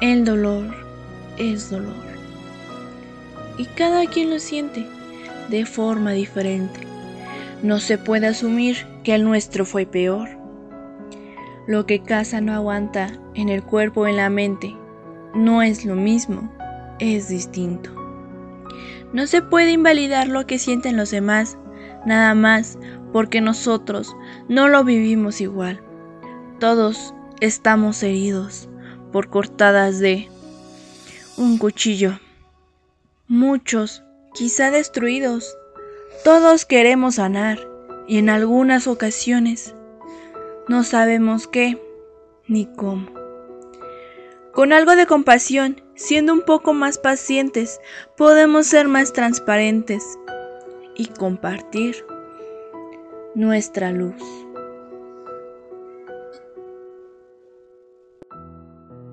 El dolor es dolor. Y cada quien lo siente de forma diferente. No se puede asumir que el nuestro fue peor. Lo que casa no aguanta en el cuerpo o en la mente no es lo mismo, es distinto. No se puede invalidar lo que sienten los demás, nada más porque nosotros no lo vivimos igual. Todos estamos heridos por cortadas de un cuchillo. Muchos, quizá destruidos. Todos queremos sanar y en algunas ocasiones no sabemos qué ni cómo. Con algo de compasión, siendo un poco más pacientes, podemos ser más transparentes y compartir nuestra luz.